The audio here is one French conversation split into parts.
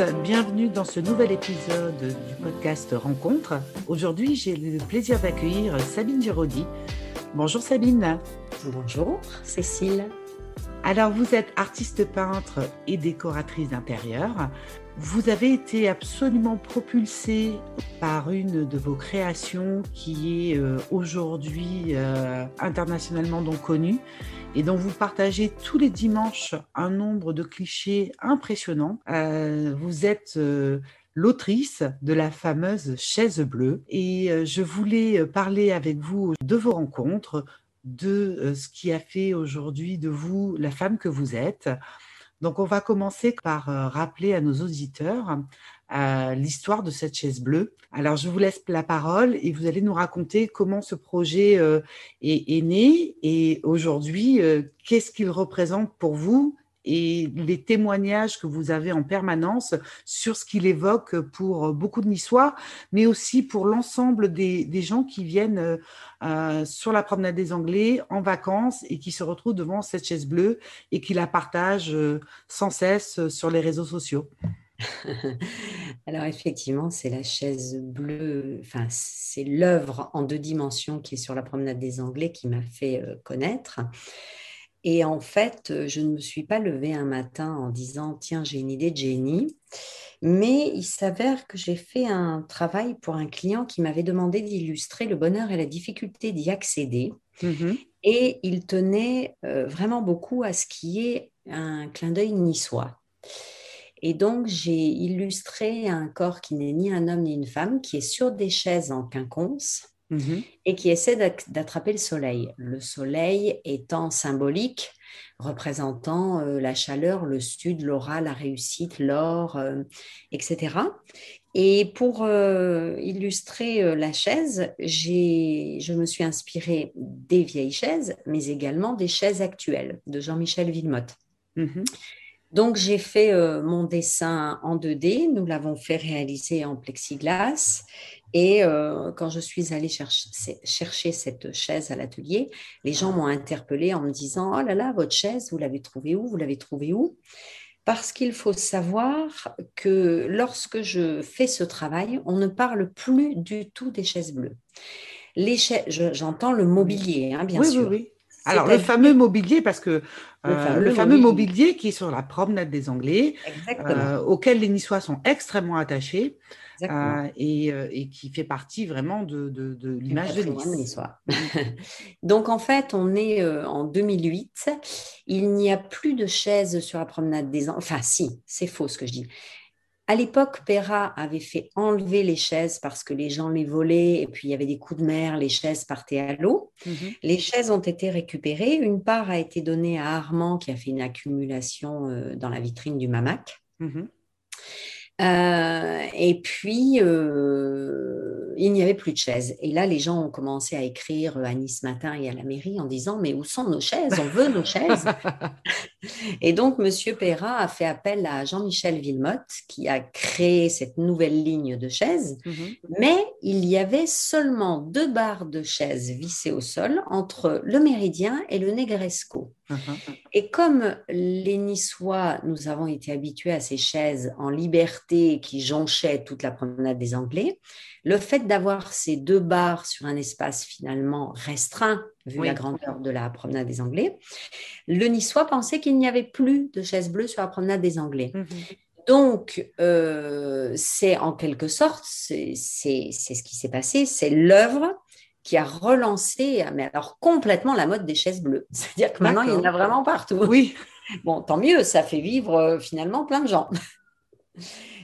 Tous, bienvenue dans ce nouvel épisode du podcast Rencontre. Aujourd'hui, j'ai le plaisir d'accueillir Sabine Giraudy. Bonjour Sabine. Bonjour Cécile. Alors, vous êtes artiste peintre et décoratrice d'intérieur. Vous avez été absolument propulsée par une de vos créations qui est euh, aujourd'hui euh, internationalement donc connue et dont vous partagez tous les dimanches un nombre de clichés impressionnants. Euh, vous êtes l'autrice de la fameuse chaise bleue et je voulais parler avec vous de vos rencontres, de ce qui a fait aujourd'hui de vous la femme que vous êtes. Donc, on va commencer par rappeler à nos auditeurs l'histoire de cette chaise bleue. Alors, je vous laisse la parole et vous allez nous raconter comment ce projet est, né et aujourd'hui, qu'est-ce qu'il représente pour vous et les témoignages que vous avez en permanence sur ce qu'il évoque pour beaucoup de Niçois, mais aussi pour l'ensemble des, gens qui viennent euh, sur la promenade des Anglais en vacances et qui se retrouvent devant cette chaise bleue et qui la partagent euh, sans cesse sur les réseaux sociaux. Alors effectivement, c'est la chaise bleue, enfin c'est l'œuvre en deux dimensions qui est sur la promenade des Anglais qui m'a fait euh, connaître. Et en fait, euh, je ne me suis pas levée un matin en disant tiens, j'ai une idée de génie. Mais il s'avère que j'ai fait un travail pour un client qui m'avait demandé d'illustrer le bonheur et la difficulté d'y accéder. Mmh et il tenait euh, vraiment beaucoup à ce qui est un clin d'œil niçois. Et donc, j'ai illustré un corps qui n'est ni un homme ni une femme, qui est sur des chaises en quinconce, Mhm. et qui essaie d'attraper le soleil. Le soleil étant symbolique, représentant euh, la chaleur, le sud, l'aura, la réussite, l'or, euh, etc. Et pour euh, illustrer la chaise, je me suis inspirée des vieilles chaises, mais également des chaises actuelles de Jean-Michel Villemotte. Mhm. Donc, j'ai fait mon dessin en 2D. Nous l'avons fait réaliser en plexiglas. Et euh, quand je suis allée chercher, cette chaise à l'atelier, les gens m'ont interpellée en me disant Oh là là, votre chaise, vous l'avez trouvée où? Vous l'avez trouvée où? Parce qu'il faut savoir que lorsque je fais ce travail, on ne parle plus du tout des chaises bleues. Les j'entends le mobilier, hein, bien sûr. Oui, oui. Alors, le fameux mobilier, parce que le fameux, euh, mobilier. qui est sur la promenade des Anglais, euh, auquel les Niçois sont extrêmement attachés. Euh, et, euh, et, qui fait partie vraiment de, de, de l'image de Nice. Donc en fait, on est euh, en 2008. Il n'y a plus de chaises sur la promenade des Enfin, si, c'est faux ce que je dis. À l'époque, Perra avait fait enlever les chaises parce que les gens les volaient et puis il y avait des coups de mer, les chaises partaient à l'eau. Mhm. Les chaises ont été récupérées. Une part a été donnée à Armand qui a fait une accumulation dans la vitrine du Mamac. Mhm. Euh, et puis, euh, il n'y avait plus de chaises. Et là, les gens ont commencé à écrire à Nice Matin et à la mairie en disant Mais où sont nos chaises? On veut nos chaises. et donc, M. Perra a fait appel à Jean-Michel Villemotte, qui a créé cette nouvelle ligne de chaises. Mhm. Mais il y avait seulement deux barres de chaises vissées au sol entre le Méridien et le Negresco. Uh-huh. Et comme les Niçois, nous avons été habitués à ces chaises en liberté qui jonchaient toute la promenade des Anglais, le fait d'avoir ces deux barres sur un espace finalement restreint, vu la grandeur de la promenade des Anglais, le Niçois pensait qu'il n'y avait plus de chaises bleues sur la promenade des Anglais. Mm-hmm. Donc, euh, c'est en quelque sorte, c'est ce qui s'est passé, c'est l'œuvre qui a relancé, mais alors complètement la mode des chaises bleues. C'est-à-dire que maintenant, il y en a vraiment partout. Oui. Bon, tant mieux, ça fait vivre euh, finalement plein de gens.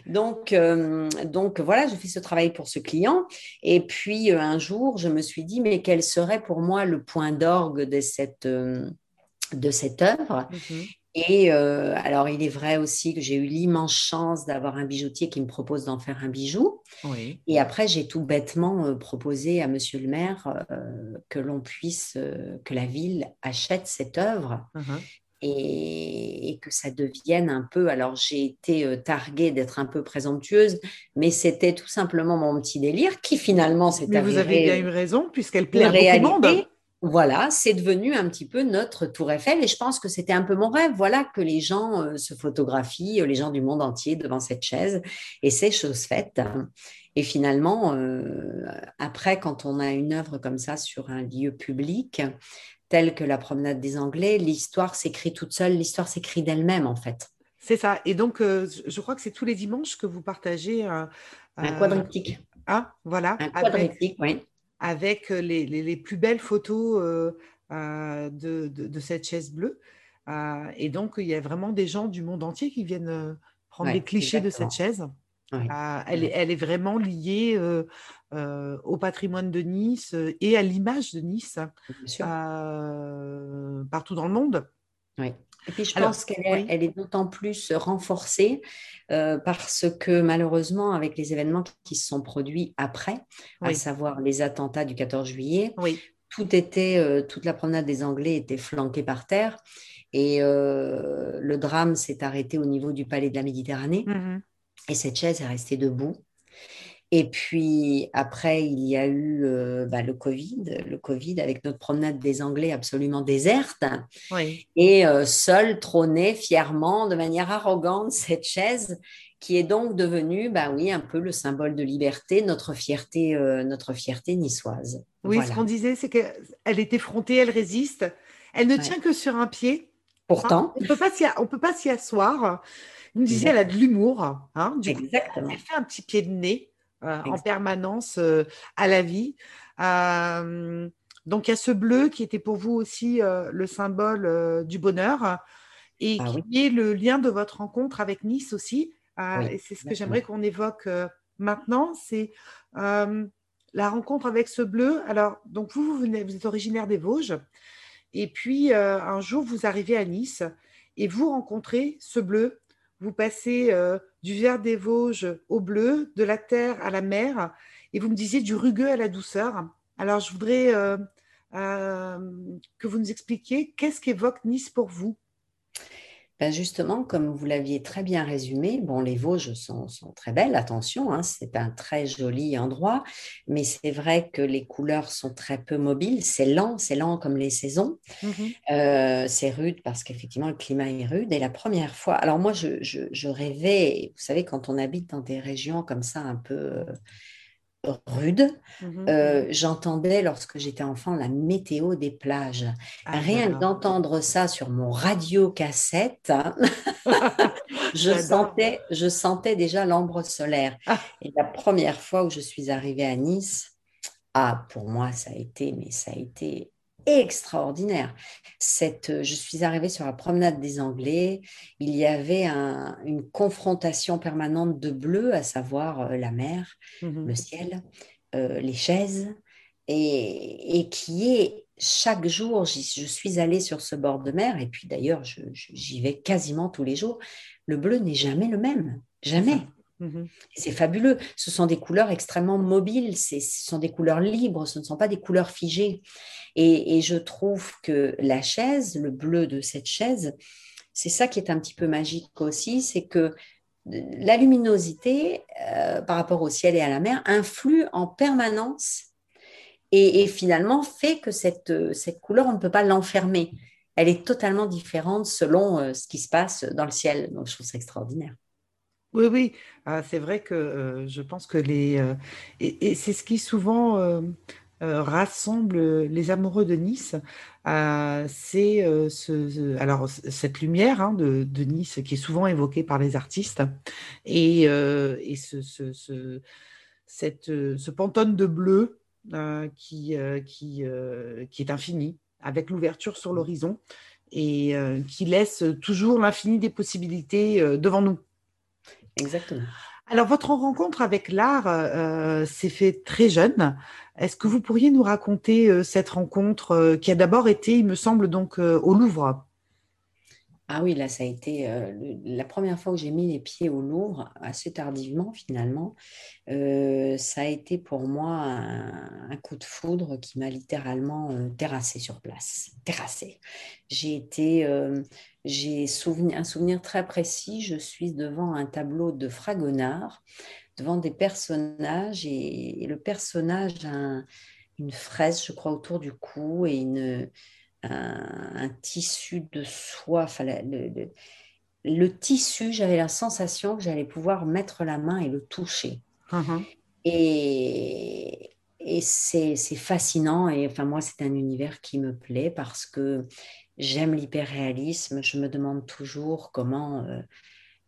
Donc, euh, donc voilà, je fais ce travail pour ce client. Et puis euh, un jour, je me suis dit, mais quel serait pour moi le point d'orgue de cette, de cette œuvre? Mhm. Et euh, alors, il est vrai aussi que j'ai eu l'immense chance d'avoir un bijoutier qui me propose d'en faire un bijou. Et après, j'ai tout bêtement euh, proposé à Monsieur le maire euh, que l'on puisse, que la ville achète cette œuvre. Uh-huh. Et, que ça devienne un peu. Alors, j'ai été targuée d'être un peu présomptueuse, mais c'était tout simplement mon petit délire qui finalement s'est avéré. Vous avez bien eu raison, puisqu'elle plaît à beaucoup de monde. Voilà, c'est devenu un petit peu notre tour Eiffel et je pense que c'était un peu mon rêve. Voilà que les gens euh, se photographient, les gens du monde entier devant cette chaise et c'est chose faite. Et finalement, euh, après, quand on a une œuvre comme ça sur un lieu public, tel que la promenade des Anglais, l'histoire s'écrit toute seule, l'histoire s'écrit d'elle-même en fait. C'est ça. Et donc, euh, je crois que c'est tous les dimanches que vous partagez. un quadriptyque. Ah, voilà. Un quadriptyque, oui. Avec les, plus belles photos de, de, cette chaise bleue. et donc, il y a vraiment des gens du monde entier qui viennent prendre les clichés de cette chaise. Ah, elle, est, elle, est, vraiment liée euh, euh, au patrimoine de Nice et à l'image de Nice partout dans le monde. Oui. Et puis je pense qu'elle est, elle est d'autant plus renforcée parce que malheureusement, avec les événements qui se sont produits après, à savoir les attentats du 14 juillet, tout était, toute la promenade des Anglais était flanquée par terre et le drame s'est arrêté au niveau du palais de la Méditerranée. Mmh et cette chaise est restée debout. Et puis après, il y a eu euh, bah, le Covid, le Covid avec notre promenade des Anglais absolument déserte. Et euh, seule trônait fièrement, de manière arrogante, cette chaise qui est donc devenue, bah oui, un peu le symbole de liberté, notre fierté, euh, notre fierté niçoise. Oui, ce qu'on disait, c'est qu'elle est effrontée, elle résiste. Elle ne tient que sur un pied. Pourtant. on ne peut pas s'y asseoir. Vous me disiez, elle a de l'humour. Hein, Exactement. elle fait un petit pied de nez euh, en permanence euh, à la vie. Euh, donc, il y a ce bleu qui était pour vous aussi le symbole du bonheur et ah qui est le lien de votre rencontre avec Nice aussi. et c'est ce que j'aimerais qu'on évoque maintenant. C'est la rencontre avec ce bleu. Alors, donc vous, vous, venez, vous êtes originaire des Vosges. Et puis, un jour, vous arrivez à Nice et vous rencontrez ce bleu vous passez euh, du vert des Vosges au bleu, de la terre à la mer, et vous me disiez du rugueux à la douceur. Alors, je voudrais euh, euh, que vous nous expliquiez qu'est-ce qu'évoque Nice pour vous? Ben justement, comme vous l'aviez très bien résumé, bon, les Vosges sont, très belles, attention, hein, c'est un très joli endroit, mais c'est vrai que les couleurs sont très peu mobiles, c'est lent, c'est lent comme les saisons, mmh euh, c'est rude parce qu'effectivement le climat est rude. Et la première fois, alors moi je, je rêvais, vous savez, quand on habite dans des régions comme ça un peu rude. Mhm. Euh, j'entendais lorsque j'étais enfant la météo des plages. Ah, Rien d'entendre ça sur mon radio cassette, hein, je, sentais, je sentais déjà l'ombre solaire. Ah. Et la première fois où je suis arrivée à Nice, ah, pour moi, ça a été, mais ça a été extraordinaire. Cette, euh, je suis arrivée sur la promenade des Anglais. Il y avait une confrontation permanente de bleu, à savoir euh, la mer, mmh le ciel, euh, les chaises, et, qui est chaque jour, je suis allée sur ce bord de mer, et puis d'ailleurs, j'y vais quasiment tous les jours. Le bleu n'est jamais le même, jamais. Mmh c'est fabuleux. Ce sont des couleurs extrêmement mobiles, ce sont des couleurs libres, ce ne sont pas des couleurs figées. Et, je trouve que la chaise, le bleu de cette chaise, c'est ça qui est un petit peu magique aussi, c'est que la luminosité euh, par rapport au ciel et à la mer influe en permanence et, finalement fait que cette, cette couleur, on ne peut pas l'enfermer. Elle est totalement différente selon euh, ce qui se passe dans le ciel. Donc, je trouve ça extraordinaire. Oui, oui, ah, c'est vrai que euh, je pense que les... Euh, et, c'est ce qui souvent euh, rassemble les amoureux de Nice, c'est cette lumière hein, de, Nice qui est souvent évoquée par les artistes et, ce, ce, pantone de bleu qui est infini, avec l'ouverture sur l'horizon et qui laisse toujours l'infini des possibilités devant nous. Exactement. Alors, votre rencontre avec l'art euh, s'est fait très jeune. Est-ce que vous pourriez nous raconter euh, cette rencontre euh, qui a d'abord été, il me semble, donc au Louvre? Ah oui, là, ça a été euh, la première fois que j'ai mis les pieds au Louvre, assez tardivement finalement. Euh, ça a été pour moi un, coup de foudre qui m'a littéralement euh, terrassé sur place. Terrassé. J'ai été, j'ai un souvenir très précis. Je suis devant un tableau de Fragonard, devant des personnages et, le personnage, un, une fraise, je crois, autour du cou et une, un, tissu de soie. Enfin, le, le, tissu, j'avais la sensation que j'allais pouvoir mettre la main et le toucher. Uh-huh. Et, et c'est fascinant. Et enfin, moi, c'est un univers qui me plaît parce que j'aime l'hyperréalisme. Je me demande toujours comment euh,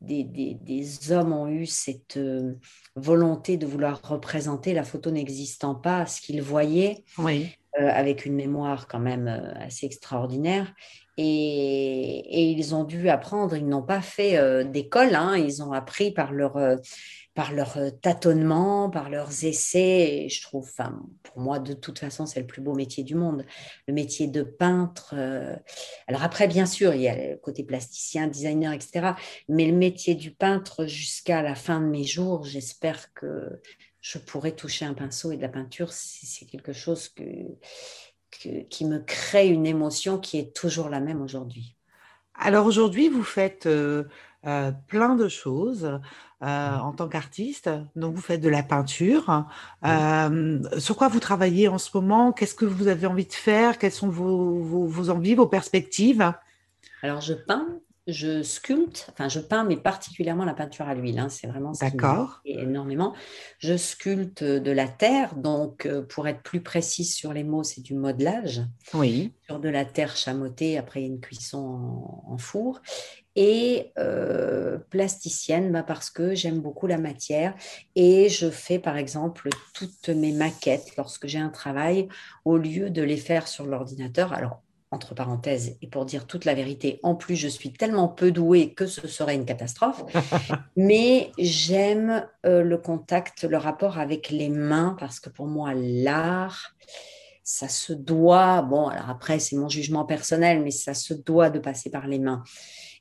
des, des, des, hommes ont eu cette euh, volonté de vouloir représenter la photo n'existant pas, ce qu'ils voyaient, oui. Euh, avec une mémoire quand même assez extraordinaire. Et, et, ils ont dû apprendre, ils n'ont pas fait d'école, hein, ils ont appris par leur par leurs euh, tâtonnements, par leurs essais. Je trouve, enfin, pour moi, de toute façon, c'est le plus beau métier du monde. Le métier de peintre. Euh, alors après, bien sûr, il y a le côté plasticien, designer, etc. Mais le métier du peintre, jusqu'à la fin de mes jours, j'espère que je pourrai toucher un pinceau et de la peinture. C'est quelque chose que, qui me crée une émotion qui est toujours la même aujourd'hui. Alors aujourd'hui, vous faites euh, plein de choses. Euh, en tant qu'artiste. Donc, vous faites de la peinture. Euh, sur quoi vous travaillez en ce moment? Qu'est-ce que vous avez envie de faire? Quelles sont vos, vos, envies, vos perspectives? Alors, je peins, je sculpte, enfin, je peins, mais particulièrement la peinture à l'huile. Hein, c'est vraiment ce D'accord. qui énormément. Je sculpte de la terre. Donc, euh, pour être plus précise sur les mots, c'est du modelage. Oui. Sur de la terre chamottée, après, une cuisson en, en four et euh, plasticienne bah, parce que j'aime beaucoup la matière et je fais par exemple toutes mes maquettes lorsque j'ai un travail au lieu de les faire sur l'ordinateur. Alors entre parenthèses, et pour dire toute la vérité, en plus, je suis tellement peu douée que ce serait une catastrophe. Mais j'aime euh, le contact, le rapport avec les mains, parce que pour moi, l'art, ça se doit, bon, alors après, c'est mon jugement personnel, mais ça se doit de passer par les mains.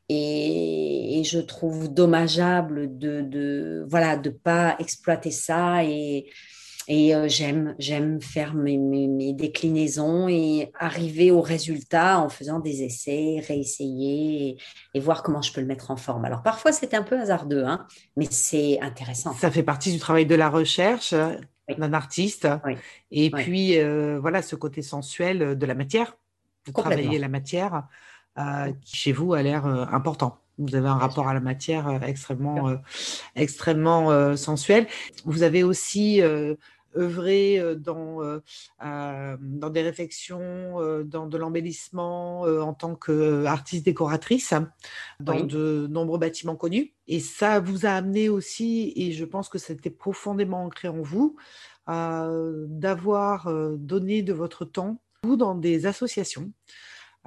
Et, je trouve dommageable de, de voilà de pas exploiter ça et, et euh, j'aime j'aime faire mes, mes, déclinaisons et arriver au résultat en faisant des essais, réessayer et, voir comment je peux le mettre en forme. Alors parfois c'est un peu hasardeux, hein, mais c'est intéressant. Ça fait partie du travail de la recherche d'un artiste. Et puis euh, voilà ce côté sensuel de la matière. Vous travaillez la matière. Euh, qui chez vous a l'air important. Vous avez un rapport à la matière euh, extrêmement, extrêmement sensuel. Vous avez aussi œuvré dans, dans des réflexions, dans de l'embellissement en tant qu'artiste décoratrice dans de nombreux bâtiments connus. Et ça vous a amené aussi, et je pense que c'était profondément ancré en vous, d'avoir donné de votre temps dans des associations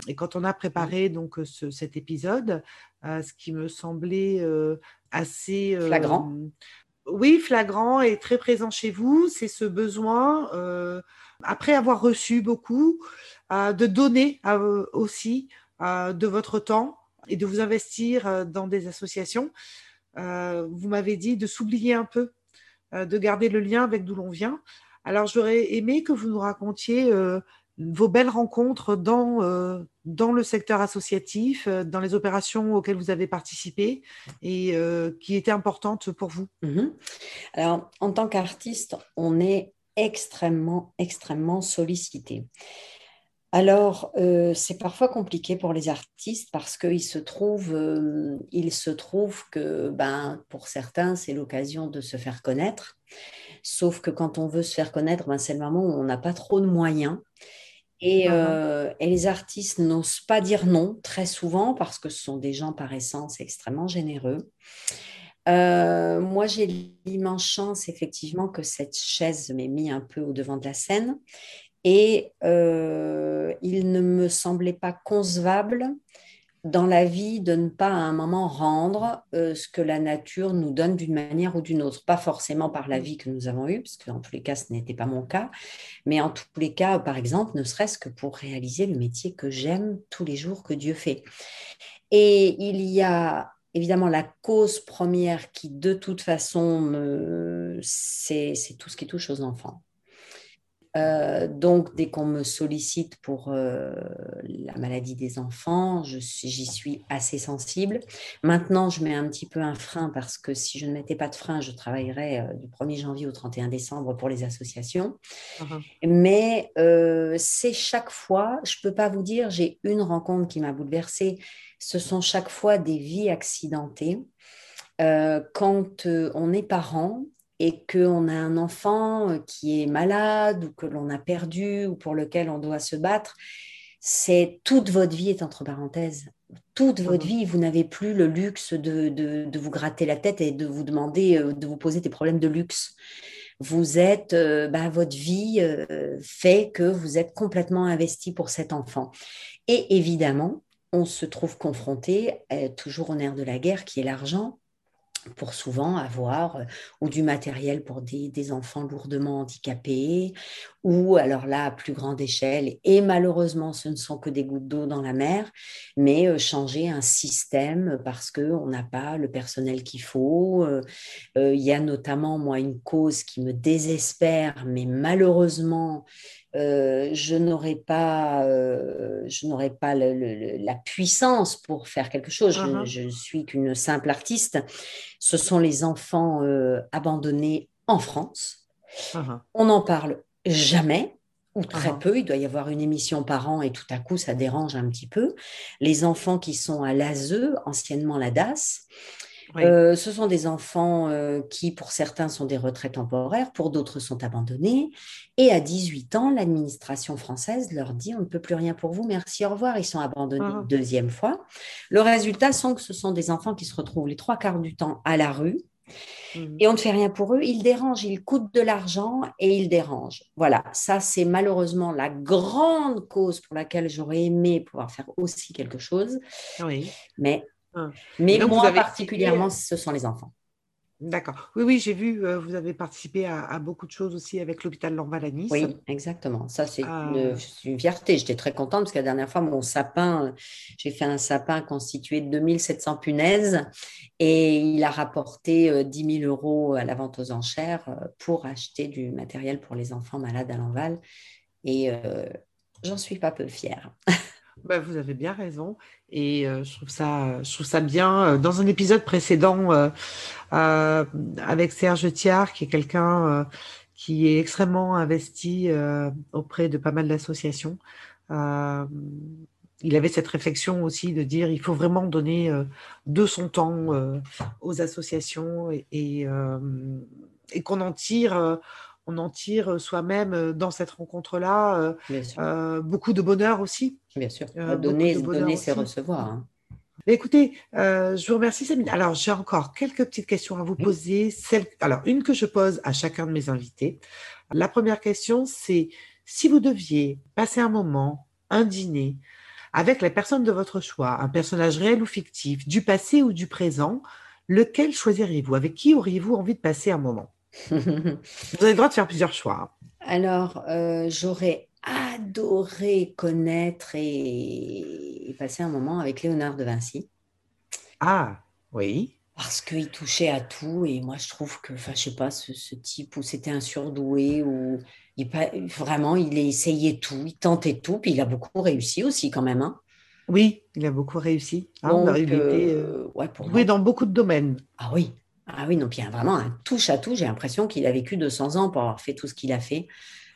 et quand on a préparé donc cet épisode, ce qui me semblait assez flagrant. Oui, flagrant et très présent chez vous, c'est ce besoin, après avoir reçu beaucoup, de donner aussi de votre temps et de vous investir dans des associations. vous m'avez dit de s'oublier un peu, de garder le lien avec d'où l'on vient. Alors j'aurais aimé que vous nous racontiez vos belles rencontres dans, euh, dans le secteur associatif, euh, dans les opérations auxquelles vous avez participé et euh, qui étaient importantes pour vous? Mhm. Alors, en tant qu'artiste, on est extrêmement, extrêmement sollicité. Alors, c'est parfois compliqué pour les artistes parce qu'il se trouve, se trouve que ben, pour certains, c'est l'occasion de se faire connaître. Sauf que quand on veut se faire connaître, ben, c'est le moment où on n'a pas trop de moyens. Et, euh, et, les artistes n'osent pas dire non très souvent parce que ce sont des gens par essence extrêmement généreux. Euh, moi, j'ai l'immense chance effectivement que cette chaise m'ait mis un peu au devant de la scène et euh, il ne me semblait pas concevable dans la vie de ne pas à un moment rendre euh, ce que la nature nous donne d'une manière ou d'une autre. Pas forcément par la vie que nous avons eue, parce que dans tous les cas, ce n'était pas mon cas, mais en tous les cas, par exemple, ne serait-ce que pour réaliser le métier que j'aime tous les jours que Dieu fait. Et il y a évidemment la cause première qui, de toute façon, c'est tout ce qui touche aux enfants. Euh, donc, dès qu'on me sollicite pour euh, la maladie des enfants, j'y suis assez sensible. Maintenant, je mets un petit peu un frein parce que si je ne mettais pas de frein, je travaillerais euh, du 1er janvier au 31 décembre pour les associations. Uh-huh. Mais c'est chaque fois, je ne peux pas vous dire, j'ai une rencontre qui m'a bouleversée. Ce sont chaque fois des vies accidentées. quand on est parent, et qu'on a un enfant euh, qui est malade ou que l'on a perdu ou pour lequel on doit se battre, c'est toute votre vie est entre parenthèses. Toute votre mmh. vie, vous n'avez plus le luxe de, de, vous gratter la tête et de vous demander, euh, de vous poser des problèmes de luxe. Vous êtes, euh, bah, votre vie fait que vous êtes complètement investi pour cet enfant. Et évidemment, on se trouve confronté toujours au nerf de la guerre qui est l'argent pour souvent avoir euh, ou du matériel pour des, enfants lourdement handicapés, ou alors là, à plus grande échelle, et malheureusement, ce ne sont que des gouttes d'eau dans la mer, mais euh, changer un système parce qu'on n'a pas le personnel qu'il faut. Euh, il y a notamment, moi, une cause qui me désespère, mais malheureusement, euh, je n'aurais pas, euh, je n'aurais pas la puissance pour faire quelque chose. Je, ne uh-huh. suis qu'une simple artiste. Ce sont les enfants euh, abandonnés en France. Uh-huh. On n'en parle jamais ou très uh-huh. peu. Il doit y avoir une émission par an et tout à coup, ça dérange un petit peu. Les enfants qui sont à l'ASE, anciennement la DAS, euh, ce sont des enfants euh, qui, pour certains, sont des retraits temporaires, pour d'autres sont abandonnés. Et à 18 ans, l'administration française leur dit on ne peut plus rien pour vous, merci, au revoir. Ils sont abandonnés une ah. deuxième fois. Le résultat sont que ce sont des enfants qui se retrouvent les trois quarts du temps à la rue. Mmh. Et on ne fait rien pour eux, ils dérangent, ils coûtent de l'argent et ils dérangent. Voilà, ça c'est malheureusement la grande cause pour laquelle j'aurais aimé pouvoir faire aussi quelque chose. Oui. Mais ah. Mais moi, particulièrement, ce sont les enfants. D'accord. Oui, oui, j'ai vu, euh, vous avez participé à, beaucoup de choses aussi avec l'hôpital Lorval à Nice. Oui, exactement. Ça, c'est une, une, fierté. J'étais très contente parce que la dernière fois, mon sapin, j'ai fait un sapin constitué de 2700 punaises et il a rapporté 10 euh, 000 euros à la vente aux enchères euh, pour acheter du matériel pour les enfants malades à l'Enval. Et j'en suis pas peu fière. Bah, vous avez bien raison. Et euh, je, trouve ça, je trouve ça bien. Euh, dans un épisode précédent euh, avec Serge Thiard, qui est quelqu'un qui est extrêmement investi auprès de pas mal d'associations, il avait cette réflexion aussi de dire il faut vraiment donner de son temps aux associations et, et, et qu'on en tire on en tire euh, soi-même euh, dans cette rencontre-là euh, beaucoup de bonheur aussi. Bien sûr, donner, donner c'est recevoir. Hein. Écoutez, je vous remercie, Sabine. Alors, j'ai encore quelques petites questions à vous poser. Alors, une que je pose à chacun de mes invités. La première question, c'est si vous deviez passer un moment, un dîner, avec la personne de votre choix, un personnage réel ou fictif, du passé ou du présent, lequel choisiriez-vous? Avec qui auriez-vous envie de passer un moment? Vous avez le droit de faire plusieurs choix. Alors, euh, j'aurais adoré connaître et... passer un moment avec Léonard de Vinci. Ah, oui. Parce qu'il touchait à tout et moi je trouve que, enfin je sais pas, ce, type où c'était un surdoué ou il, vraiment il essayait tout, il tentait tout, puis il a beaucoup réussi aussi quand même. Hein. Oui, il a beaucoup réussi. Hein, Donc, il était euh, ouais, pour dans beaucoup de domaines. Ah oui, ah oui, non, il y a vraiment un touche à tout. J'ai l'impression qu'il a vécu 200 ans pour avoir fait tout ce qu'il a fait.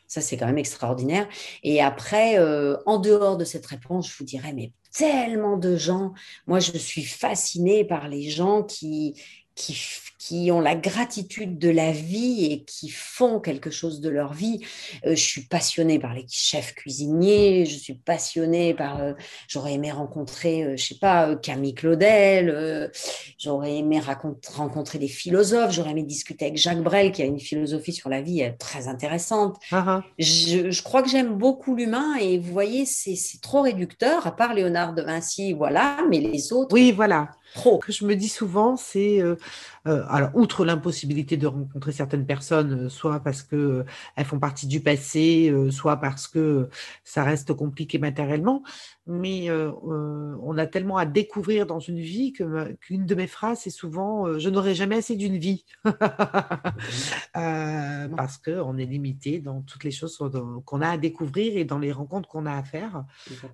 Ça, c'est quand même extraordinaire. Et après, euh, en dehors de cette réponse, je vous dirais, mais tellement de gens. Moi, je suis fascinée par les gens qui, qui, qui, ont la gratitude de la vie et qui font quelque chose de leur vie. Euh, je suis passionnée par les chefs cuisiniers, je suis passionnée par... Euh, j'aurais aimé rencontrer, euh, je sais pas, Camille Claudel, j'aurais aimé rencontrer des philosophes, j'aurais aimé discuter avec Jacques Brel, qui a une philosophie sur la vie très intéressante. Ah, ah. je, je, crois que j'aime beaucoup l'humain et vous voyez, c'est trop réducteur, à part Léonard de Vinci, voilà, mais les autres... Oui, voilà. Trop. que je me dis souvent, c'est euh, euh, alors outre l'impossibilité de rencontrer certaines personnes, euh, soit parce que elles font partie du passé, soit parce que ça reste compliqué matériellement, mais on a tellement à découvrir dans une vie que qu'une de mes phrases c'est souvent je n'aurai jamais assez d'une vie parce que on est limité dans toutes les choses qu'on qu'on a à découvrir et dans les rencontres qu'on a à faire.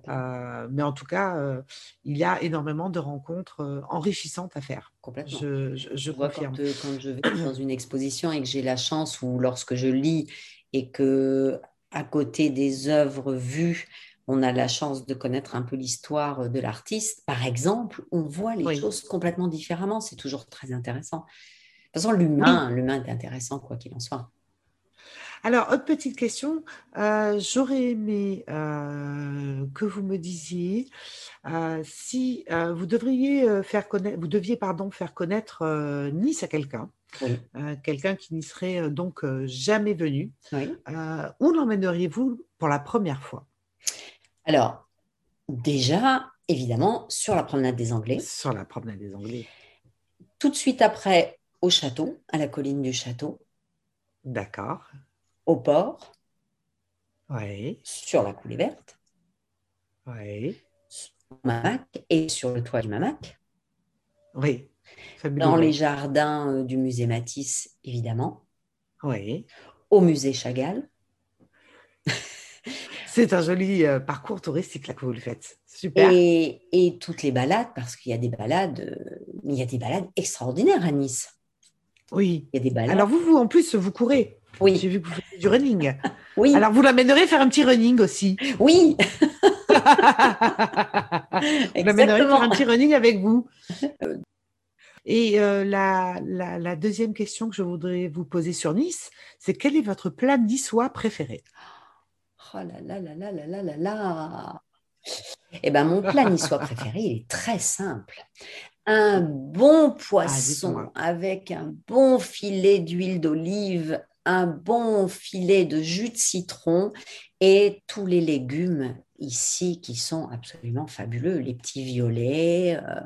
Euh, mais en tout cas, euh, il y a énormément de rencontres euh, enrichissantes à faire. Complètement. Je, je, je vois confirme. quand, quand je vais dans une exposition et que j'ai la chance ou lorsque je lis et que à côté des œuvres vues, on a la chance de connaître un peu l'histoire de l'artiste, par exemple, on voit les Oui. choses complètement différemment. C'est toujours très intéressant. De toute façon, l'humain, l'humain est intéressant, quoi qu'il en soit. Alors, autre petite question. Euh, J'aurais aimé euh, que vous me disiez euh, si vous devriez faire connaître, vous deviez pardon faire connaître Nice à quelqu'un, Oui. quelqu'un qui n'y serait donc jamais venu. Oui. Où l'emmèneriez-vous pour la première fois? Alors, déjà, évidemment, sur la promenade des Anglais, sur la promenade des Anglais tout de suite après, au château, à la colline du château, D'accord. Au port, Oui. sur la coulée verte, Oui. au Mamac et sur le toit du Mamac, Oui. Fabuleux. dans les jardins euh, du musée Matisse, évidemment, Oui. au musée Chagall. C'est un joli euh, parcours touristique là que vous le faites. Super. Et, et toutes les balades, parce qu'il y a des balades, euh, il y a des balades extraordinaires à Nice. Oui. Il y a des balades. Alors vous, vous en plus, vous courez. J'ai oui, vu que vous faites du running. oui, Alors vous l'amènerez faire un petit running aussi. oui, vous l'amènerez faire un petit running avec vous. Et euh, la, la, la deuxième question que je voudrais vous poser sur Nice, c'est quel est votre plat niçois préféré? Oh là là là là là là là là. Eh ben, mon plat niçois préféré, il est très simple. Un bon poisson dites-moi. avec un bon filet d'huile d'olive, un bon filet de jus de citron et tous les légumes ici qui sont absolument fabuleux. Les petits violets, euh,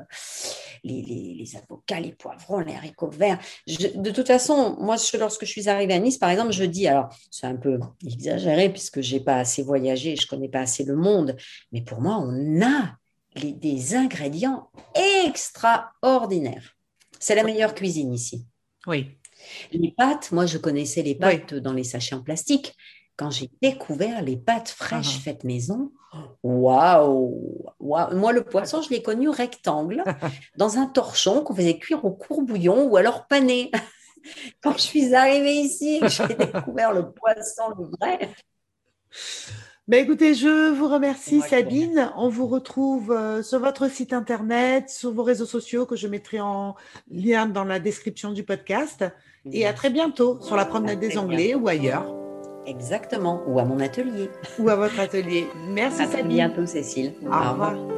les, avocats, les poivrons, les haricots verts. Je- de toute façon, moi, je- lorsque je suis arrivée à Nice, par exemple, je dis, alors c'est un peu exagéré puisque j'ai pas assez voyagé, je connais pas assez le monde, mais pour moi, on a des ingrédients extraordinaires. C'est la meilleure cuisine ici. Oui. Les pâtes, moi, je connaissais les pâtes dans les sachets en plastique. Quand j'ai découvert les pâtes fraîches Ah. faites maison, waouh. Moi, le poisson, je l'ai connu rectangle, dans un torchon qu'on faisait cuire au courbouillon ou alors pané. Quand je suis arrivée ici, j'ai découvert le poisson, le vrai. Ben écoutez, je vous remercie Moi Sabine. On vous retrouve euh, sur votre site internet, sur vos réseaux sociaux que je mettrai en lien dans la description du podcast. Et à très bientôt sur la promenade des Anglais ou ailleurs, Exactement, ou à mon atelier. ou à votre atelier. Merci À très Sabine. bientôt, Cécile. Au revoir.